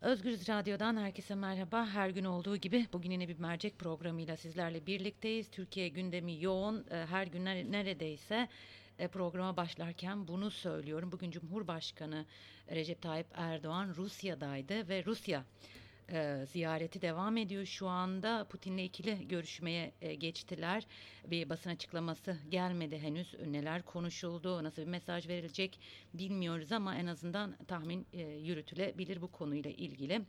Özgürüz Radyo'dan herkese merhaba. Her gün olduğu gibi bugün yine bir mercek programıyla sizlerle birlikteyiz. Türkiye gündemi yoğun. Ee, her gün neredeyse e, programa başlarken bunu söylüyorum. Bugün Cumhurbaşkanı Recep Tayyip Erdoğan Rusya'daydı ve Rusya e, ziyareti devam ediyor. Şu anda Putin'le ikili görüşmeye e, geçtiler. Bir basın açıklaması gelmedi henüz. Neler konuşuldu, nasıl bir mesaj verilecek bilmiyoruz ama en azından tahmin e, yürütülebilir bu konuyla ilgili.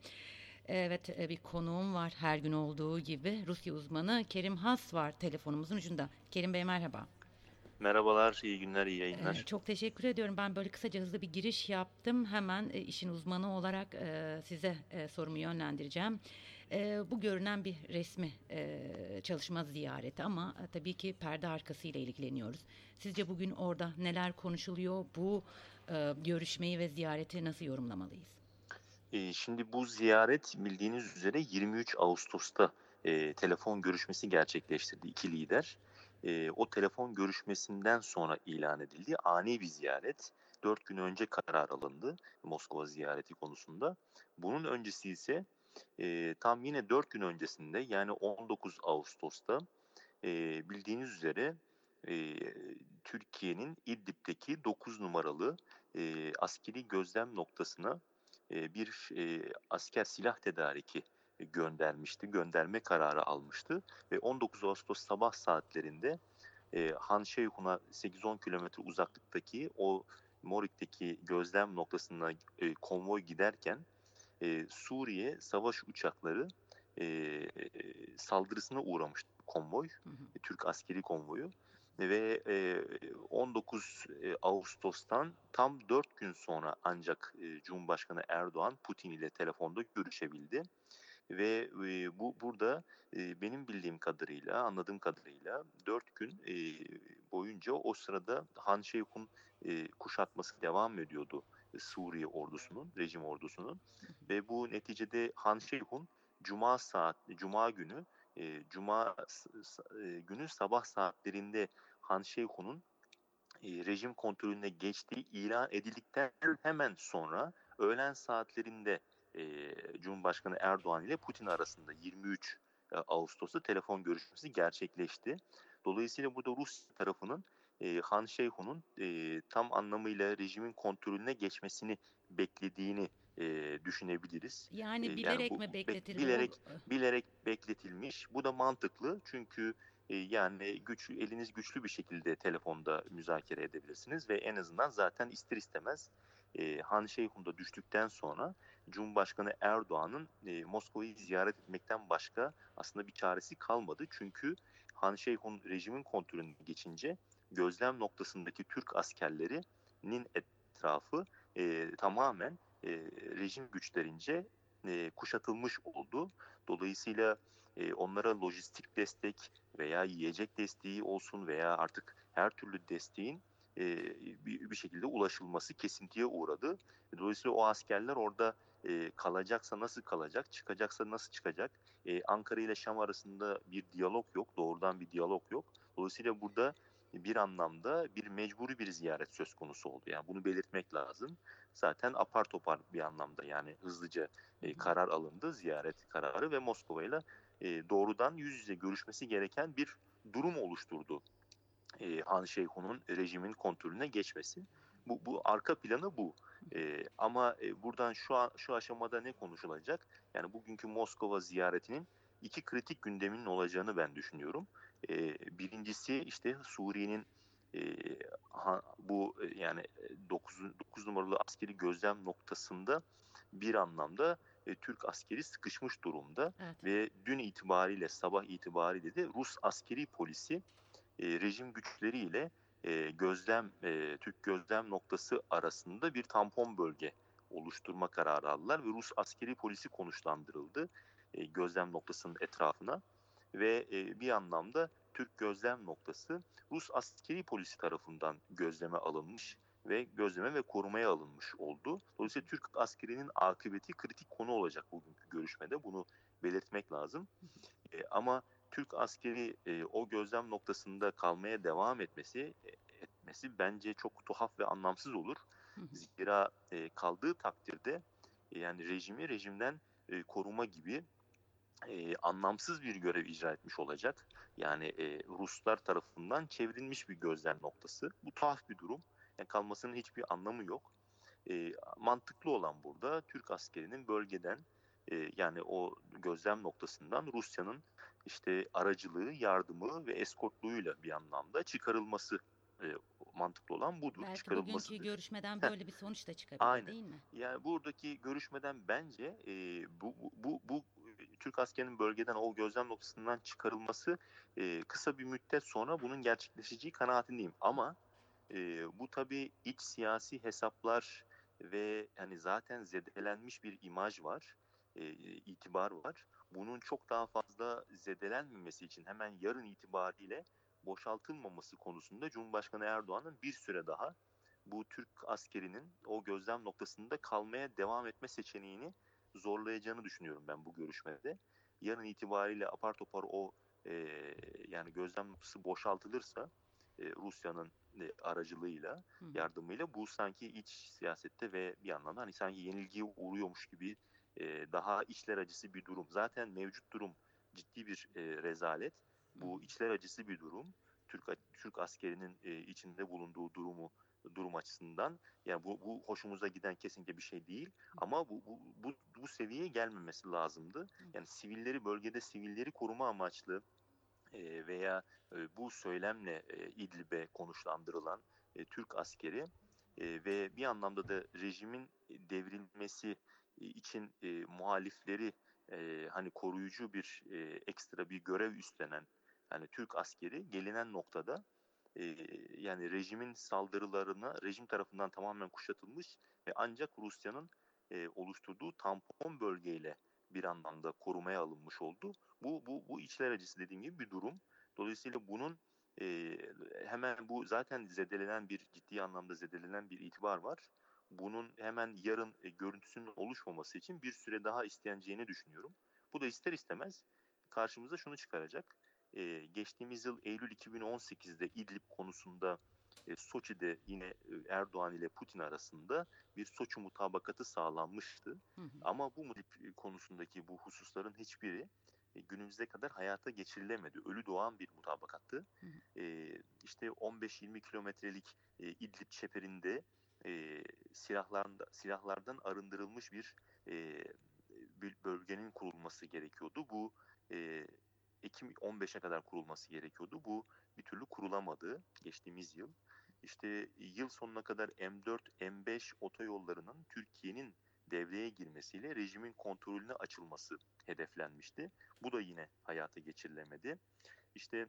Evet e, bir konuğum var her gün olduğu gibi Rusya uzmanı Kerim Has var telefonumuzun ucunda. Kerim Bey merhaba. Merhabalar, iyi günler, iyi yayınlar. Ee, çok teşekkür ediyorum. Ben böyle kısaca hızlı bir giriş yaptım. Hemen e, işin uzmanı olarak e, size e, sorumu yönlendireceğim. Bu görünen bir resmi çalışma ziyareti ama tabii ki perde arkasıyla ilgileniyoruz. Sizce bugün orada neler konuşuluyor? Bu görüşmeyi ve ziyareti nasıl yorumlamalıyız? Şimdi bu ziyaret bildiğiniz üzere 23 Ağustos'ta telefon görüşmesi gerçekleştirdi iki lider e, o telefon görüşmesinden sonra ilan edildi. Ani bir ziyaret. Dört gün önce karar alındı Moskova ziyareti konusunda. Bunun öncesi ise e, tam yine dört gün öncesinde yani 19 Ağustos'ta e, bildiğiniz üzere e, Türkiye'nin İdlib'deki 9 numaralı e, askeri gözlem noktasına e, bir e, asker silah tedariki göndermişti. Gönderme kararı almıştı ve 19 Ağustos sabah saatlerinde e, Han Şeyhun'a 8-10 kilometre uzaklıktaki o Morik'teki gözlem noktasına e, konvoy giderken e, Suriye savaş uçakları e, e, saldırısına uğramıştı konvoy, hı hı. E, Türk askeri konvoyu ve e, 19 e, Ağustos'tan tam 4 gün sonra ancak e, Cumhurbaşkanı Erdoğan Putin ile telefonda görüşebildi ve e, bu burada e, benim bildiğim kadarıyla, anladığım kadarıyla 4 gün e, boyunca o sırada Han Şeyh'un e, kuşatması devam ediyordu Suriye ordusunun, rejim ordusunun. Ve bu neticede Han Şeyh'un Cuma saat, Cuma günü, e, Cuma e, günü sabah saatlerinde Han Şeyh'un e, rejim kontrolüne geçtiği ilan edildikten hemen sonra öğlen saatlerinde e, Cumhurbaşkanı Erdoğan ile Putin arasında 23 e, Ağustos'ta telefon görüşmesi gerçekleşti. Dolayısıyla burada Rus tarafının e, Han Şeyhun'un e, tam anlamıyla rejimin kontrolüne geçmesini beklediğini e, düşünebiliriz. Yani bilerek yani bu, mi bekletildi? Bilerek, bilerek bekletilmiş. Bu da mantıklı çünkü e, yani güç eliniz güçlü bir şekilde telefonda müzakere edebilirsiniz ve en azından zaten ister istemez e, Han Şeyhun'da düştükten sonra Cumhurbaşkanı Erdoğan'ın e, Moskova'yı ziyaret etmekten başka aslında bir çaresi kalmadı. Çünkü Han Şeyhun rejimin kontrolüne geçince gözlem noktasındaki Türk askerlerinin etrafı e, tamamen e, rejim güçlerince e, kuşatılmış oldu. Dolayısıyla e, onlara lojistik destek veya yiyecek desteği olsun veya artık her türlü desteğin e, bir, bir şekilde ulaşılması kesintiye uğradı. Dolayısıyla o askerler orada e, kalacaksa nasıl kalacak, çıkacaksa nasıl çıkacak? E, Ankara ile Şam arasında bir diyalog yok, doğrudan bir diyalog yok. Dolayısıyla burada bir anlamda bir mecburi bir ziyaret söz konusu oldu. Yani bunu belirtmek lazım. Zaten apar topar bir anlamda yani hızlıca e, karar alındı, ziyaret kararı ve Moskova ile e, doğrudan yüz yüze görüşmesi gereken bir durum oluşturdu. E, Han Şeyhun'un rejimin kontrolüne geçmesi. Bu, bu arka planı bu. E, ama e, buradan şu an şu aşamada ne konuşulacak? Yani bugünkü Moskova ziyaretinin iki kritik gündeminin olacağını ben düşünüyorum. E, birincisi işte Suriye'nin e, ha, bu yani 9, 9 numaralı askeri gözlem noktasında bir anlamda e, Türk askeri sıkışmış durumda evet. ve dün itibariyle sabah itibariyle de Rus askeri polisi e, rejim güçleriyle e, gözlem e, Türk gözlem noktası arasında bir tampon bölge oluşturma kararı aldılar ve Rus askeri polisi konuşlandırıldı e, gözlem noktasının etrafına ve e, bir anlamda Türk gözlem noktası Rus askeri polisi tarafından gözleme alınmış ve gözleme ve korumaya alınmış oldu. Dolayısıyla Türk askerinin akıbeti kritik konu olacak bugünkü görüşmede. Bunu belirtmek lazım. E, ama Türk askeri e, o gözlem noktasında kalmaya devam etmesi e, etmesi bence çok tuhaf ve anlamsız olur. Zira e, kaldığı takdirde e, yani rejimi rejimden e, koruma gibi e, anlamsız bir görev icra etmiş olacak. Yani e, Ruslar tarafından çevrilmiş bir gözlem noktası. Bu tuhaf bir durum. Yani kalmasının hiçbir anlamı yok. E, mantıklı olan burada Türk askerinin bölgeden e, yani o gözlem noktasından Rusya'nın işte aracılığı, yardımı ve eskortluğuyla bir anlamda çıkarılması e, mantıklı olan budur. Belki bugünkü görüşmeden böyle bir sonuç da çıkabilir Aynen. değil mi? Yani buradaki görüşmeden bence e, bu, bu, bu, bu Türk askerinin bölgeden o gözlem noktasından çıkarılması e, kısa bir müddet sonra bunun gerçekleşeceği kanaatindeyim. Ama e, bu tabii iç siyasi hesaplar ve hani zaten zedelenmiş bir imaj var, e, itibar var. Bunun çok daha fazla zedelenmemesi için hemen yarın itibariyle boşaltılmaması konusunda Cumhurbaşkanı Erdoğan'ın bir süre daha bu Türk askerinin o gözlem noktasında kalmaya devam etme seçeneğini zorlayacağını düşünüyorum ben bu görüşmede. Yarın itibariyle apar topar o e, yani gözlem noktası boşaltılırsa e, Rusya'nın e, aracılığıyla, yardımıyla bu sanki iç siyasette ve bir anlamda hani sanki yenilgiye uğruyormuş gibi e, daha içler acısı bir durum. Zaten mevcut durum ciddi bir e, rezalet. Bu içler acısı bir durum. Türk Türk askerinin e, içinde bulunduğu durumu durum açısından yani bu, bu hoşumuza giden kesinlikle bir şey değil ama bu bu, bu, bu seviyeye gelmemesi lazımdı. Yani sivilleri bölgede sivilleri koruma amaçlı e, veya e, bu söylemle e, İdlib'e konuşlandırılan e, Türk askeri e, ve bir anlamda da rejimin devrilmesi için e, muhalifleri e, hani koruyucu bir e, ekstra bir görev üstlenen yani Türk askeri gelinen noktada e, yani rejimin saldırılarına rejim tarafından tamamen kuşatılmış ve ancak Rusya'nın e, oluşturduğu tampon bölgeyle bir anlamda korumaya alınmış oldu. Bu bu bu içler acısı dediğim gibi bir durum. Dolayısıyla bunun e, hemen bu zaten zedelenen bir ciddi anlamda zedelenen bir itibar var. Bunun hemen yarın e, görüntüsünün oluşmaması için bir süre daha isteneceğini düşünüyorum. Bu da ister istemez karşımıza şunu çıkaracak. E, geçtiğimiz yıl Eylül 2018'de İdlib konusunda e, Soçi'de yine e, Erdoğan ile Putin arasında bir Soçi mutabakatı sağlanmıştı. Hı hı. Ama bu İdlib konusundaki bu hususların hiçbiri e, günümüze kadar hayata geçirilemedi. Ölü doğan bir mutabakattı. Hı hı. E, işte 15-20 kilometrelik e, İdlib çeperinde e, silahlardan, silahlardan arındırılmış bir e, bölgenin kurulması gerekiyordu. Bu e, Ekim 15'e kadar kurulması gerekiyordu. Bu bir türlü kurulamadı geçtiğimiz yıl. İşte yıl sonuna kadar M4, M5 otoyollarının Türkiye'nin devreye girmesiyle rejimin kontrolüne açılması hedeflenmişti. Bu da yine hayata geçirilemedi. İşte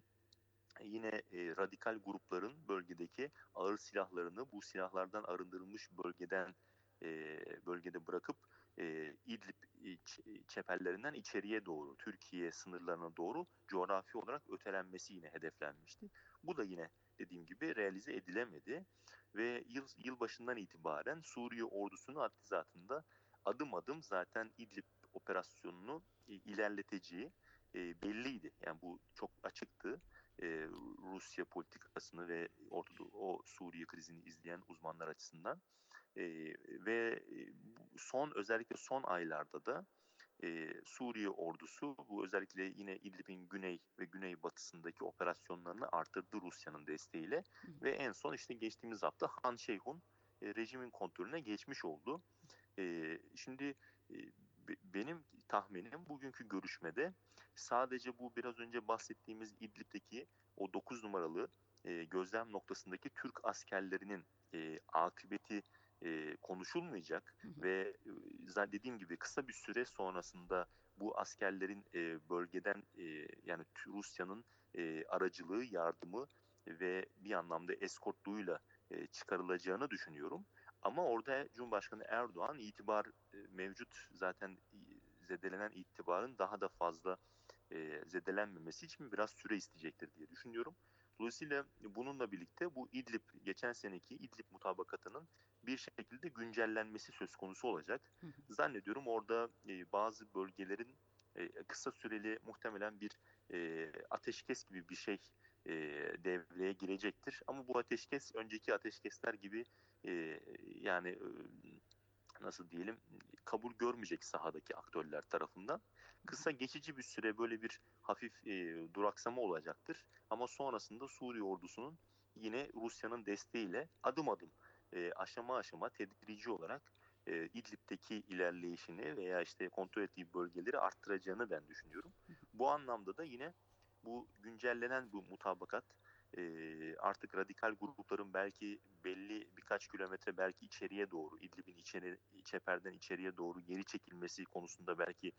yine e, radikal grupların bölgedeki ağır silahlarını bu silahlardan arındırılmış bölgeden e, bölgede bırakıp e, İdlib ç- çeperlerinden içeriye doğru, Türkiye sınırlarına doğru coğrafi olarak ötelenmesi yine hedeflenmişti. Bu da yine dediğim gibi realize edilemedi ve yıl yılbaşından itibaren Suriye ordusunun hattizatında adım adım zaten İdlib operasyonunu e, ilerleteceği e, belliydi. Yani bu çok açıktı. E, Rusya politikasını ve Orta o Suriye krizini izleyen uzmanlar açısından. E, ve e, son özellikle son aylarda da e, Suriye ordusu bu özellikle yine İdlib'in güney ve güneybatısındaki operasyonlarını arttırdı Rusya'nın desteğiyle Hı. ve en son işte geçtiğimiz hafta Han Şeyhun e, rejimin kontrolüne geçmiş oldu. E, şimdi e, be- benim tahminim bugünkü görüşmede sadece bu biraz önce bahsettiğimiz İdlib'deki o 9 numaralı e, gözlem noktasındaki Türk askerlerinin e, akıbeti e, konuşulmayacak Hı hı. ve e, dediğim gibi kısa bir süre sonrasında bu askerlerin e, bölgeden e, yani Rusya'nın e, aracılığı, yardımı ve bir anlamda eskortluğuyla e, çıkarılacağını düşünüyorum. Ama orada Cumhurbaşkanı Erdoğan itibar e, mevcut zaten zedelenen itibarın daha da fazla e, zedelenmemesi için biraz süre isteyecektir diye düşünüyorum. Dolayısıyla bununla birlikte bu İdlib geçen seneki İdlib mutabakatının bir şekilde güncellenmesi söz konusu olacak. Zannediyorum orada e, bazı bölgelerin e, kısa süreli muhtemelen bir e, ateşkes gibi bir şey e, devreye girecektir. Ama bu ateşkes önceki ateşkesler gibi e, yani e, nasıl diyelim kabul görmeyecek sahadaki aktörler tarafından. Kısa geçici bir süre böyle bir hafif e, duraksama olacaktır. Ama sonrasında Suriye ordusunun yine Rusya'nın desteğiyle adım adım e, aşama aşama tedrici olarak e, İdlib'deki ilerleyişini veya işte kontrol ettiği bölgeleri arttıracağını ben düşünüyorum. Bu anlamda da yine bu güncellenen bu mutabakat e, artık radikal grupların belki belli birkaç kilometre belki içeriye doğru İdlib'in içeri, çeperden içeriye doğru geri çekilmesi konusunda belki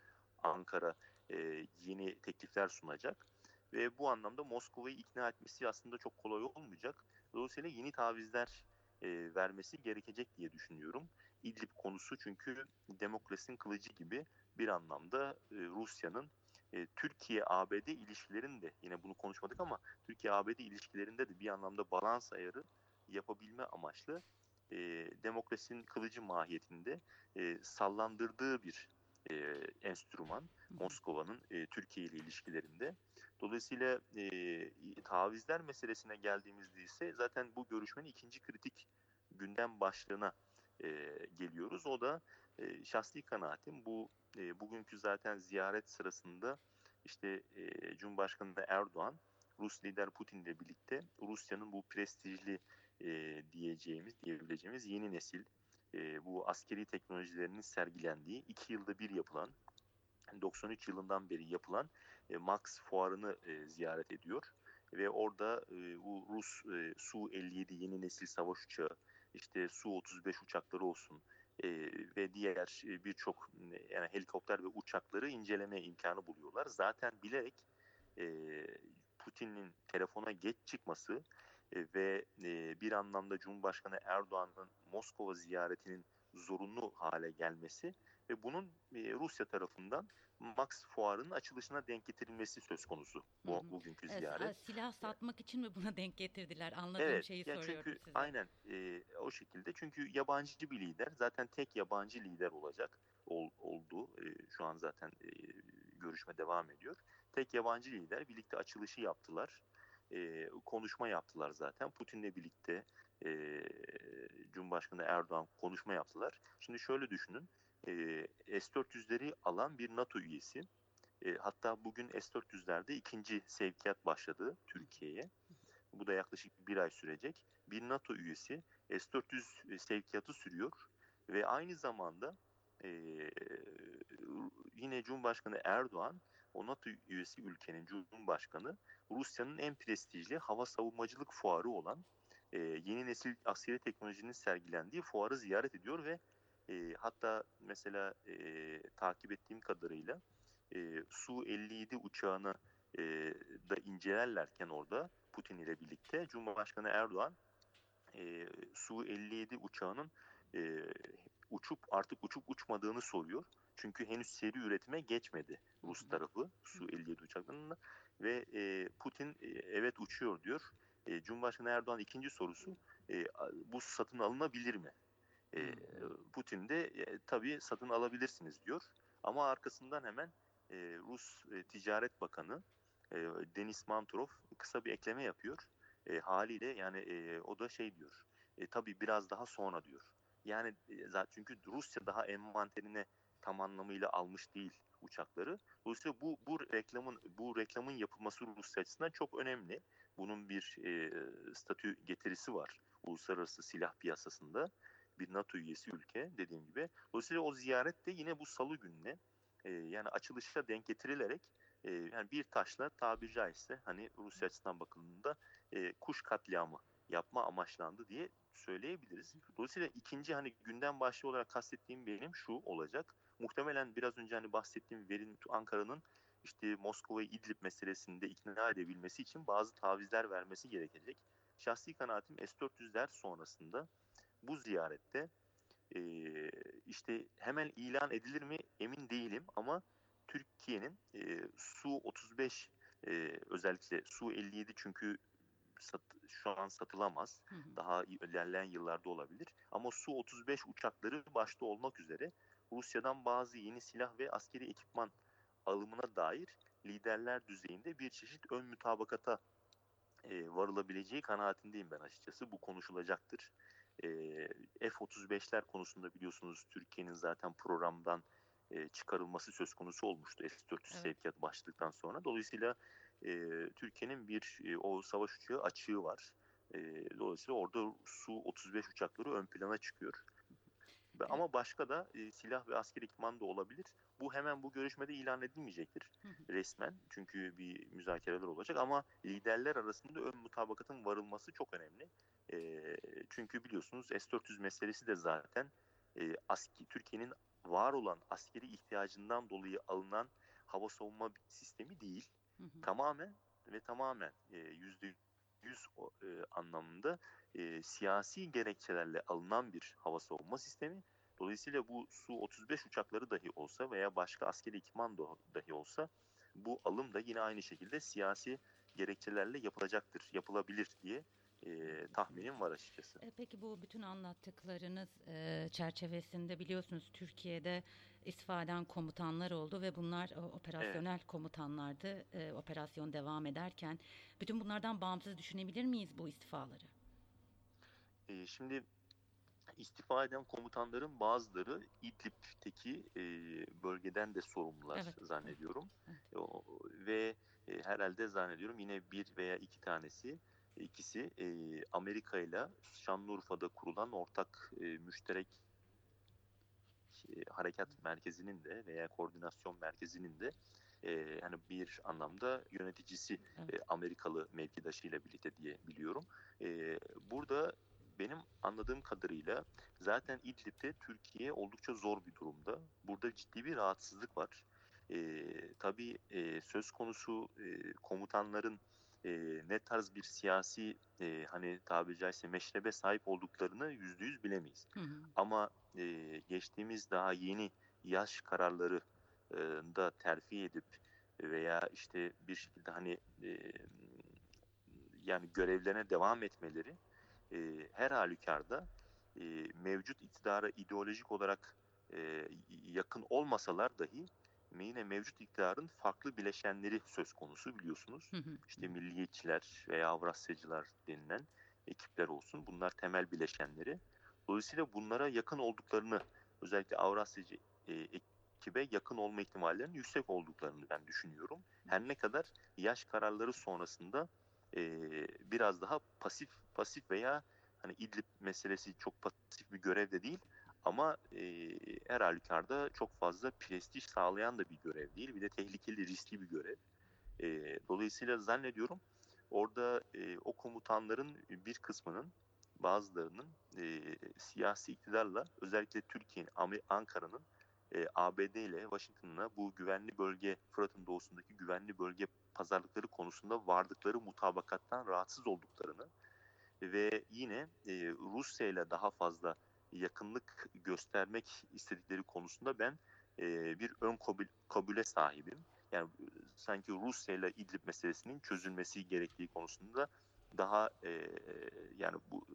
Ankara e, yeni teklifler sunacak. Ve bu anlamda Moskova'yı ikna etmesi aslında çok kolay olmayacak. Dolayısıyla yeni tavizler e, vermesi gerekecek diye düşünüyorum. İdlib konusu çünkü demokrasinin kılıcı gibi bir anlamda e, Rusya'nın e, Türkiye-ABD ilişkilerinde yine bunu konuşmadık ama Türkiye-ABD ilişkilerinde de bir anlamda balans ayarı yapabilme amaçlı e, demokrasinin kılıcı mahiyetinde e, sallandırdığı bir e, enstrüman Moskova'nın e, Türkiye ile ilişkilerinde. Dolayısıyla e, tavizler meselesine geldiğimizde ise zaten bu görüşmenin ikinci kritik gündem başlığına e, geliyoruz. O da e, şahsi kanaatim bu e, bugünkü zaten ziyaret sırasında işte e, Cumhurbaşkanı Erdoğan Rus lider Putin ile birlikte Rusya'nın bu prestijli e, diyeceğimiz diyebileceğimiz yeni nesil e, bu askeri teknolojilerinin sergilendiği iki yılda bir yapılan 93 yılından beri yapılan e, Max fuarını e, ziyaret ediyor. Ve orada e, bu Rus e, Su-57 yeni nesil savaş uçağı işte Su-35 uçakları olsun e, ve diğer birçok yani helikopter ve uçakları inceleme imkanı buluyorlar. Zaten bilerek e, Putin'in telefona geç çıkması e, ve e, bir anlamda Cumhurbaşkanı Erdoğan'ın Moskova ziyaretinin zorunlu hale gelmesi ve bunun e, Rusya tarafından Max Fuarı'nın açılışına denk getirilmesi söz konusu bu, hı hı. bugünkü ziyaret. Evet, silah satmak için mi buna denk getirdiler? Anladığım evet, şeyi yani soruyorum çünkü, size. Aynen e, o şekilde çünkü yabancı bir lider zaten tek yabancı lider olacak ol, oldu. E, şu an zaten e, görüşme devam ediyor. Tek yabancı lider birlikte açılışı yaptılar. E, konuşma yaptılar zaten. Putin'le birlikte e, Cumhurbaşkanı Erdoğan konuşma yaptılar. Şimdi şöyle düşünün e, S-400'leri alan bir NATO üyesi. E, hatta bugün S-400'lerde ikinci sevkiyat başladı Türkiye'ye. Bu da yaklaşık bir ay sürecek. Bir NATO üyesi S-400 sevkiyatı sürüyor ve aynı zamanda e, yine Cumhurbaşkanı Erdoğan o NATO üyesi ülkenin Cumhurbaşkanı Rusya'nın en prestijli hava savunmacılık fuarı olan e, yeni nesil askeri teknolojinin sergilendiği fuarı ziyaret ediyor ve e, hatta mesela e, takip ettiğim kadarıyla e, Su-57 uçağını e, da incelerlerken orada Putin ile birlikte Cumhurbaşkanı Erdoğan e, Su-57 uçağının e, uçup artık uçup uçmadığını soruyor. Çünkü henüz seri üretime geçmedi Rus tarafı Su-57 uçaklarında ve e, Putin e, evet uçuyor diyor. E, Cumhurbaşkanı Erdoğan ikinci sorusu e, bu satın alınabilir mi? E, Putin de e, tabii satın alabilirsiniz diyor. Ama arkasından hemen e, Rus e, Ticaret Bakanı e, Denis Manturov kısa bir ekleme yapıyor. E, haliyle yani e, o da şey diyor. E, tabii biraz daha sonra diyor. Yani e, zaten çünkü Rusya daha envanterine tam anlamıyla almış değil uçakları. Dolayısıyla bu bu reklamın bu reklamın yapılması Rusya açısından çok önemli. Bunun bir e, statü getirisi var uluslararası silah piyasasında bir NATO üyesi ülke dediğim gibi. Dolayısıyla o ziyaret de yine bu salı gününe e, yani açılışa denk getirilerek e, yani bir taşla tabiri caizse hani Rusya açısından bakıldığında e, kuş katliamı yapma amaçlandı diye söyleyebiliriz. Dolayısıyla ikinci hani gündem başlığı olarak kastettiğim benim şu olacak. Muhtemelen biraz önce hani bahsettiğim verin Ankara'nın işte Moskova'yı İdlib meselesinde ikna edebilmesi için bazı tavizler vermesi gerekecek. Şahsi kanaatim S-400'ler sonrasında bu ziyarette e, işte hemen ilan edilir mi emin değilim ama Türkiye'nin e, Su-35 e, özellikle Su-57 çünkü sat, şu an satılamaz. Hı hı. Daha ilerleyen yıllarda olabilir. Ama Su-35 uçakları başta olmak üzere Rusya'dan bazı yeni silah ve askeri ekipman alımına dair liderler düzeyinde bir çeşit ön mütabakata e, varılabileceği kanaatindeyim ben açıkçası. Bu konuşulacaktır. E, F-35'ler konusunda biliyorsunuz Türkiye'nin zaten programdan çıkarılması söz konusu olmuştu S-400 Evet. sevkiyat başladıktan sonra. Dolayısıyla e, Türkiye'nin bir e, o savaş uçağı açığı var. E, dolayısıyla orada Su-35 uçakları ön plana çıkıyor. Ve- Ama başka da e, silah ve askeri ekipman da olabilir. Bu hemen bu görüşmede ilan edilmeyecektir resmen. Çünkü bir müzakereler olacak ama liderler arasında ön mutabakatın varılması çok önemli. E, çünkü biliyorsunuz S-400 meselesi de zaten e, aski, Türkiye'nin var olan askeri ihtiyacından dolayı alınan hava savunma sistemi değil. Hı hı. Tamamen ve tamamen yüzde yüz anlamında e, siyasi gerekçelerle alınan bir hava savunma sistemi. Dolayısıyla bu Su-35 uçakları dahi olsa veya başka askeri ekipman da- dahi olsa bu alım da yine aynı şekilde siyasi gerekçelerle yapılacaktır, yapılabilir diye e, tahminim var açıkçası. E, Peki bu bütün anlattıklarınız e, çerçevesinde biliyorsunuz Türkiye'de istifa eden komutanlar oldu ve bunlar operasyonel komutanlardı. E, operasyon devam ederken bütün bunlardan bağımsız düşünebilir miyiz bu istifaları? E, şimdi istifa eden komutanların bazıları İdlib'teki e, bölgeden de sorumlular Evet, zannediyorum. evet. E, ve e, herhalde zannediyorum yine bir veya iki tanesi ikisi e, Amerika ile Şanlıurfa'da kurulan ortak e, müşterek e, harekat merkezinin de veya koordinasyon merkezinin de e, hani bir anlamda yöneticisi e, Amerikalı mevkidaşıyla birlikte diye biliyorum. E, burada benim anladığım kadarıyla zaten İdlib'de Türkiye oldukça zor bir durumda. Burada ciddi bir rahatsızlık var. E, tabii e, söz konusu e, komutanların e, ne tarz bir siyasi e, hani tabiri caizse meşrebe sahip olduklarını yüzde yüz bilemeyiz. Hı hı. Ama e, geçtiğimiz daha yeni yaş kararları e, da terfi edip veya işte bir şekilde hani e, yani görevlerine devam etmeleri e, her halükarda e, mevcut iktidara ideolojik olarak e, yakın olmasalar dahi yine mevcut iktidarın farklı bileşenleri söz konusu biliyorsunuz. Hı hı. İşte milliyetçiler veya Avrasyacılar denilen ekipler olsun. Bunlar temel bileşenleri. Dolayısıyla bunlara yakın olduklarını özellikle Avrasyacı e, ekibe yakın olma ihtimallerinin yüksek olduklarını ben düşünüyorum. Her ne kadar yaş kararları sonrasında e, biraz daha pasif pasif veya hani İdlib meselesi çok pasif bir görev de değil ama e, her halükarda çok fazla prestij sağlayan da bir görev değil. Bir de tehlikeli, riskli bir görev. E, dolayısıyla zannediyorum orada e, o komutanların bir kısmının bazılarının e, siyasi iktidarla özellikle Türkiye'nin, Ankara'nın e, ABD ile Washington'la bu güvenli bölge, Fırat'ın doğusundaki güvenli bölge pazarlıkları konusunda vardıkları mutabakattan rahatsız olduklarını ve yine e, Rusya ile daha fazla yakınlık göstermek istedikleri konusunda ben e, bir ön kabul, kabule sahibim. Yani sanki Rusya ile İdlib meselesinin çözülmesi gerektiği konusunda daha e, yani bu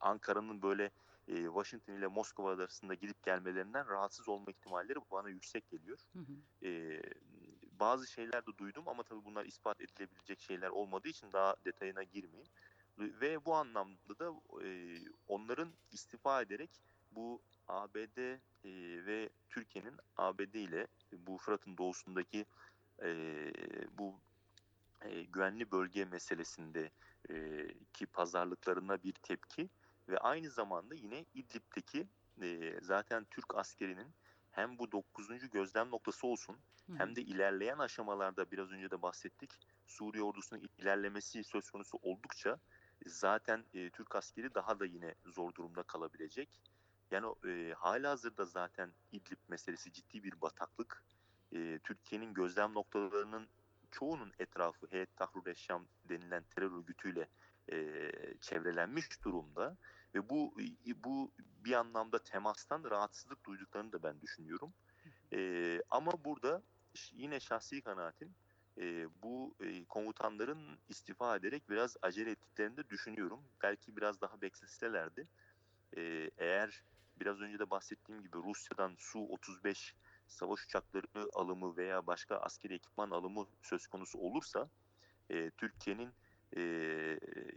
Ankara'nın böyle e, Washington ile Moskova arasında gidip gelmelerinden rahatsız olma ihtimalleri bana yüksek geliyor. Hı hı. E, bazı şeyler de duydum ama tabii bunlar ispat edilebilecek şeyler olmadığı için daha detayına girmeyeyim. Ve bu anlamda da e, onların istifa ederek bu ABD e, ve Türkiye'nin ABD ile bu Fırat'ın doğusundaki e, bu e, güvenli bölge meselesinde e, ki pazarlıklarına bir tepki ve aynı zamanda yine İdlib'deki e, zaten Türk askerinin hem bu 9. gözlem noktası olsun Hı hem de ilerleyen aşamalarda biraz önce de bahsettik Suriye ordusunun ilerlemesi söz konusu oldukça zaten e, Türk askeri daha da yine zor durumda kalabilecek. Yani e, hala hazırda zaten İdlib meselesi ciddi bir bataklık. E, Türkiye'nin gözlem noktalarının çoğunun etrafı Heyet Tahrir Eşşam denilen terör örgütüyle e, çevrelenmiş durumda ve bu bu bir anlamda temastan rahatsızlık duyduklarını da ben düşünüyorum. E, ama burada yine şahsi kanaatim e, bu e, komutanların istifa ederek biraz acele ettiklerini de düşünüyorum. Belki biraz daha bekleselerdi. E, eğer biraz önce de bahsettiğim gibi Rusya'dan Su-35 savaş uçakları alımı veya başka askeri ekipman alımı söz konusu olursa e, Türkiye'nin e,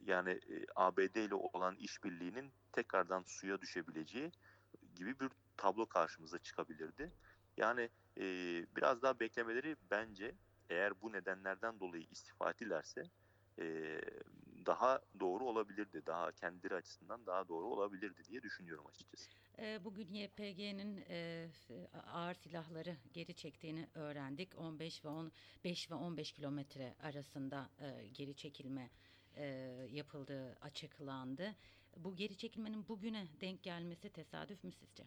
yani ABD ile olan işbirliğinin tekrardan suya düşebileceği gibi bir tablo karşımıza çıkabilirdi. Yani e, biraz daha beklemeleri bence eğer bu nedenlerden dolayı istifa ettilerse e, daha doğru olabilirdi. Daha kendileri açısından daha doğru olabilirdi diye düşünüyorum açıkçası. E, bugün YPG'nin e, ağır silahları geri çektiğini öğrendik. 15 ve 15 ve 15 kilometre arasında e, geri çekilme yapıldığı açıklandı. Bu geri çekilmenin bugüne denk gelmesi tesadüf mü sizce?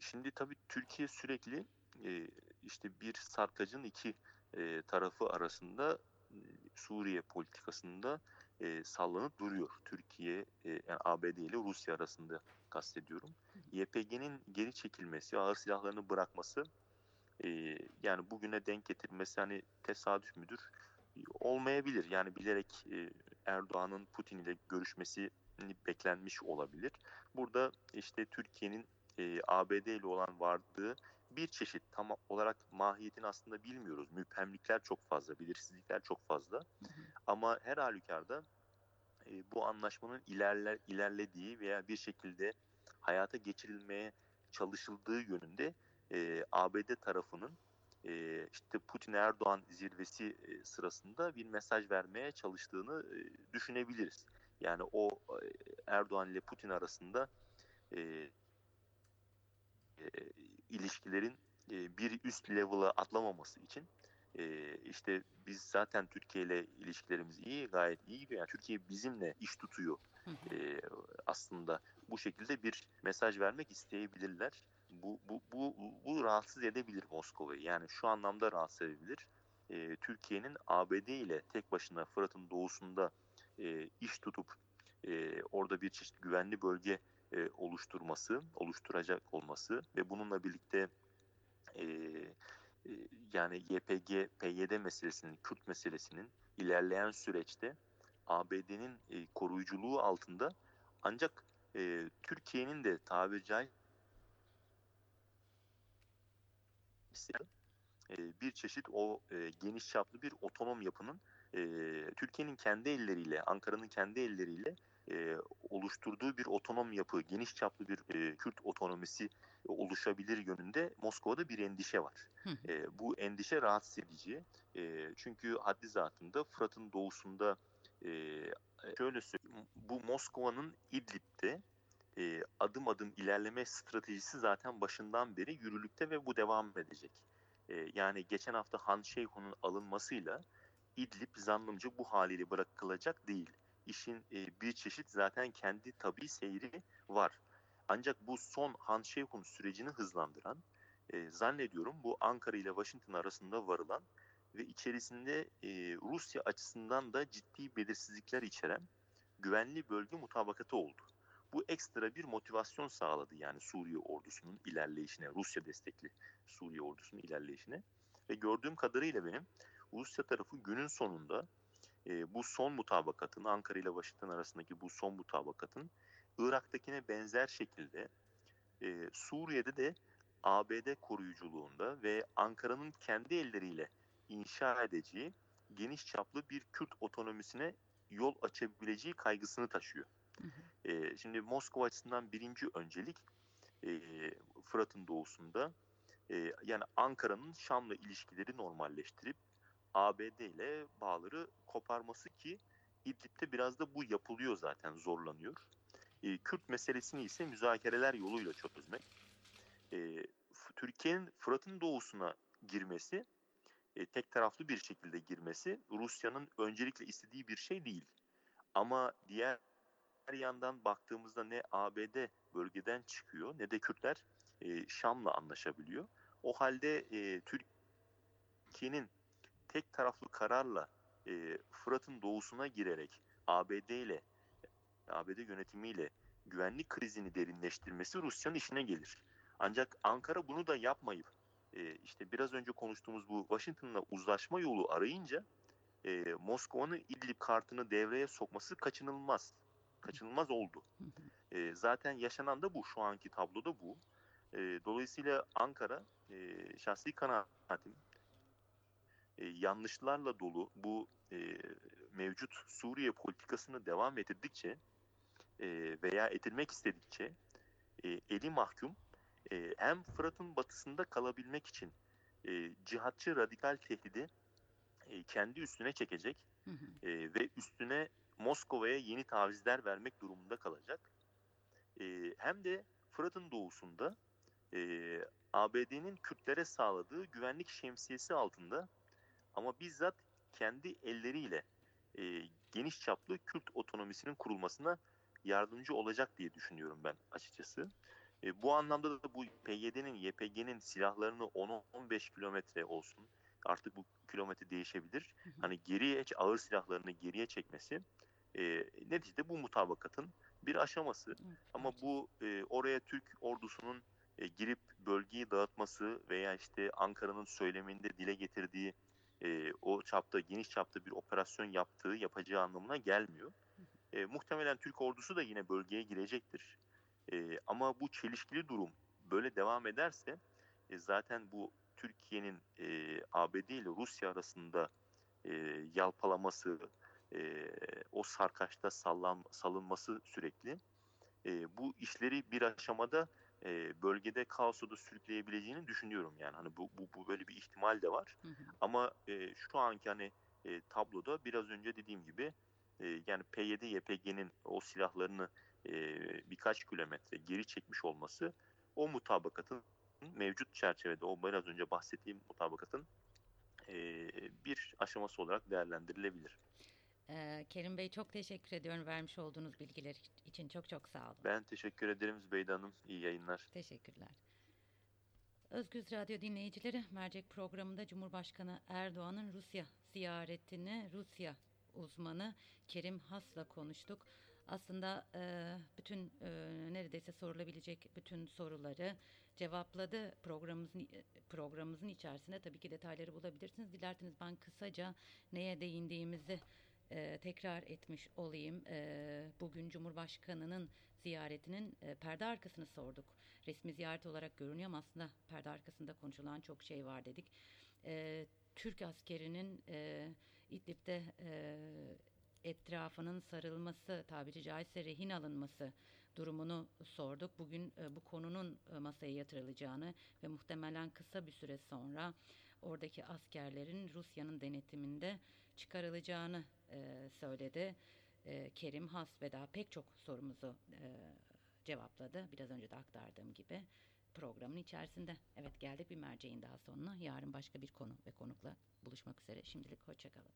Şimdi tabii Türkiye sürekli işte bir sarkacın iki e, tarafı arasında Suriye politikasında e, sallanıp duruyor. Türkiye, e, yani ABD ile Rusya arasında kastediyorum. YPG'nin geri çekilmesi, ağır silahlarını bırakması e, yani bugüne denk getirmesi hani tesadüf müdür? Olmayabilir. Yani bilerek e, Erdoğan'ın Putin ile görüşmesi beklenmiş olabilir. Burada işte Türkiye'nin e, ABD ile olan vardığı bir çeşit tam olarak mahiyetini aslında bilmiyoruz. Müphemlikler çok fazla, belirsizlikler çok fazla. Ama her halükarda e, bu anlaşmanın ilerler ilerlediği veya bir şekilde hayata geçirilmeye çalışıldığı yönünde e, ABD tarafının e, işte Putin Erdoğan zirvesi e, sırasında bir mesaj vermeye çalıştığını e, düşünebiliriz. Yani o e, Erdoğan ile Putin arasında e, e, ilişkilerin e, bir üst level'a atlamaması için e, işte biz zaten Türkiye ile ilişkilerimiz iyi, gayet iyi gibi. Yani Türkiye bizimle iş tutuyor. E, aslında bu şekilde bir mesaj vermek isteyebilirler. Bu, bu, bu, bu rahatsız edebilir Moskova'yı. Yani şu anlamda rahatsız edebilir. E, Türkiye'nin ABD ile tek başına Fırat'ın doğusunda e, iş tutup e, orada bir çeşit güvenli bölge e, oluşturması, oluşturacak olması ve bununla birlikte e, e, yani YPG, PYD meselesinin, Kürt meselesinin ilerleyen süreçte ABD'nin e, koruyuculuğu altında ancak e, Türkiye'nin de tabiri caizse bir çeşit o e, geniş çaplı bir otonom yapının e, Türkiye'nin kendi elleriyle, Ankara'nın kendi elleriyle e, oluşturduğu bir otonom yapı, geniş çaplı bir e, Kürt otonomisi oluşabilir yönünde Moskova'da bir endişe var. E, bu endişe rahatsız edici. E, çünkü haddi zatında Fırat'ın doğusunda e, şöyle söyleyeyim, bu Moskova'nın İdlib'de e, adım adım ilerleme stratejisi zaten başından beri yürürlükte ve bu devam edecek. E, yani geçen hafta Han Şeyhun'un alınmasıyla İdlib zannımca bu haliyle bırakılacak değil işin e, bir çeşit zaten kendi tabi seyri var. Ancak bu son Han sürecini hızlandıran, e, zannediyorum bu Ankara ile Washington arasında varılan ve içerisinde e, Rusya açısından da ciddi belirsizlikler içeren güvenli bölge mutabakatı oldu. Bu ekstra bir motivasyon sağladı yani Suriye ordusunun ilerleyişine, Rusya destekli Suriye ordusunun ilerleyişine. Ve gördüğüm kadarıyla benim Rusya tarafı günün sonunda e, bu son mutabakatın Ankara ile Washington arasındaki bu son mutabakatın Irak'takine benzer şekilde e, Suriye'de de ABD koruyuculuğunda ve Ankara'nın kendi elleriyle inşa edeceği geniş çaplı bir Kürt otonomisine yol açabileceği kaygısını taşıyor. Hı hı. E, şimdi Moskova açısından birinci öncelik e, Fırat'ın doğusunda e, yani Ankara'nın Şam'la ilişkileri normalleştirip ABD ile bağları koparması ki İdlib'de biraz da bu yapılıyor zaten zorlanıyor. E, Kürt meselesini ise müzakereler yoluyla çözmek. E, Türkiye'nin Fırat'ın doğusuna girmesi, e, tek taraflı bir şekilde girmesi Rusya'nın öncelikle istediği bir şey değil. Ama diğer yandan baktığımızda ne ABD bölgeden çıkıyor ne de Kürtler e, Şam'la anlaşabiliyor. O halde e, Türkiye'nin tek taraflı kararla e, Fırat'ın doğusuna girerek ABD ile ABD yönetimiyle güvenlik krizini derinleştirmesi Rusya'nın işine gelir. Ancak Ankara bunu da yapmayıp e, işte biraz önce konuştuğumuz bu Washington'la uzlaşma yolu arayınca e, Moskova'nın İdlib kartını devreye sokması kaçınılmaz. Kaçınılmaz oldu. E, zaten yaşanan da bu. Şu anki tabloda bu. E, dolayısıyla Ankara e, şahsi kanaatim e, yanlışlarla dolu bu e, mevcut Suriye politikasını devam ettirdikçe e, veya edilmek istedikçe e, eli mahkum e, hem Fırat'ın batısında kalabilmek için e, cihatçı radikal tehdidi e, kendi üstüne çekecek Hı hı. e, ve üstüne Moskova'ya yeni tavizler vermek durumunda kalacak. E, hem de Fırat'ın doğusunda e, ABD'nin Kürtlere sağladığı güvenlik şemsiyesi altında ama bizzat kendi elleriyle e, geniş çaplı Kürt otonomisinin kurulmasına yardımcı olacak diye düşünüyorum ben açıkçası. E, bu anlamda da bu PYD'nin, YPG'nin silahlarını 10-15 kilometre olsun artık bu kilometre değişebilir. Hani geriye ağır silahlarını geriye çekmesi e, neticede bu mutabakatın bir aşaması. Evet, Ama bu e, oraya Türk ordusunun e, girip bölgeyi dağıtması veya işte Ankara'nın söyleminde dile getirdiği e, o çapta geniş çapta bir operasyon yaptığı yapacağı anlamına gelmiyor. E, muhtemelen Türk ordusu da yine bölgeye girecektir. E, ama bu çelişkili durum böyle devam ederse e, zaten bu Türkiye'nin e, ABD ile Rusya arasında e, yalpalaması, e, o sarkaçta sallan, salınması sürekli e, bu işleri bir aşamada e, bölgede kaosu da sürükleyebileceğini düşünüyorum yani hani bu, bu, bu böyle bir ihtimal de var Hı hı. ama e, şu anki hani e, tabloda biraz önce dediğim gibi e, yani PYD YPG'nin o silahlarını e, birkaç kilometre geri çekmiş olması o mutabakatın mevcut çerçevede o biraz önce bahsettiğim mutabakatın e, bir aşaması olarak değerlendirilebilir. Ee, Kerim Bey çok teşekkür ediyorum vermiş olduğunuz bilgiler için. Çok çok sağ olun. Ben teşekkür ederim Zübeyde Hanım. İyi yayınlar. Teşekkürler. Özgüz Radyo dinleyicileri mercek programında Cumhurbaşkanı Erdoğan'ın Rusya ziyaretini Rusya uzmanı Kerim Has'la konuştuk. Aslında e, bütün e, neredeyse sorulabilecek bütün soruları cevapladı programımızın programımızın içerisinde tabii ki detayları bulabilirsiniz. Dilerseniz ben kısaca neye değindiğimizi e, tekrar etmiş olayım. E, bugün Cumhurbaşkanı'nın ziyaretinin e, perde arkasını sorduk. Resmi ziyaret olarak görünüyor ama aslında perde arkasında konuşulan çok şey var dedik. E, Türk askerinin e, İdlib'de e, etrafının sarılması, tabiri caizse rehin alınması durumunu sorduk. Bugün e, bu konunun e, masaya yatırılacağını ve muhtemelen kısa bir süre sonra oradaki askerlerin Rusya'nın denetiminde çıkarılacağını e, söyledi. E, Kerim Has ve daha pek çok sorumuzu e, cevapladı. Biraz önce de aktardığım gibi programın içerisinde. Evet geldik bir merceğin daha sonuna. Yarın başka bir konu ve konukla buluşmak üzere. Şimdilik hoşçakalın.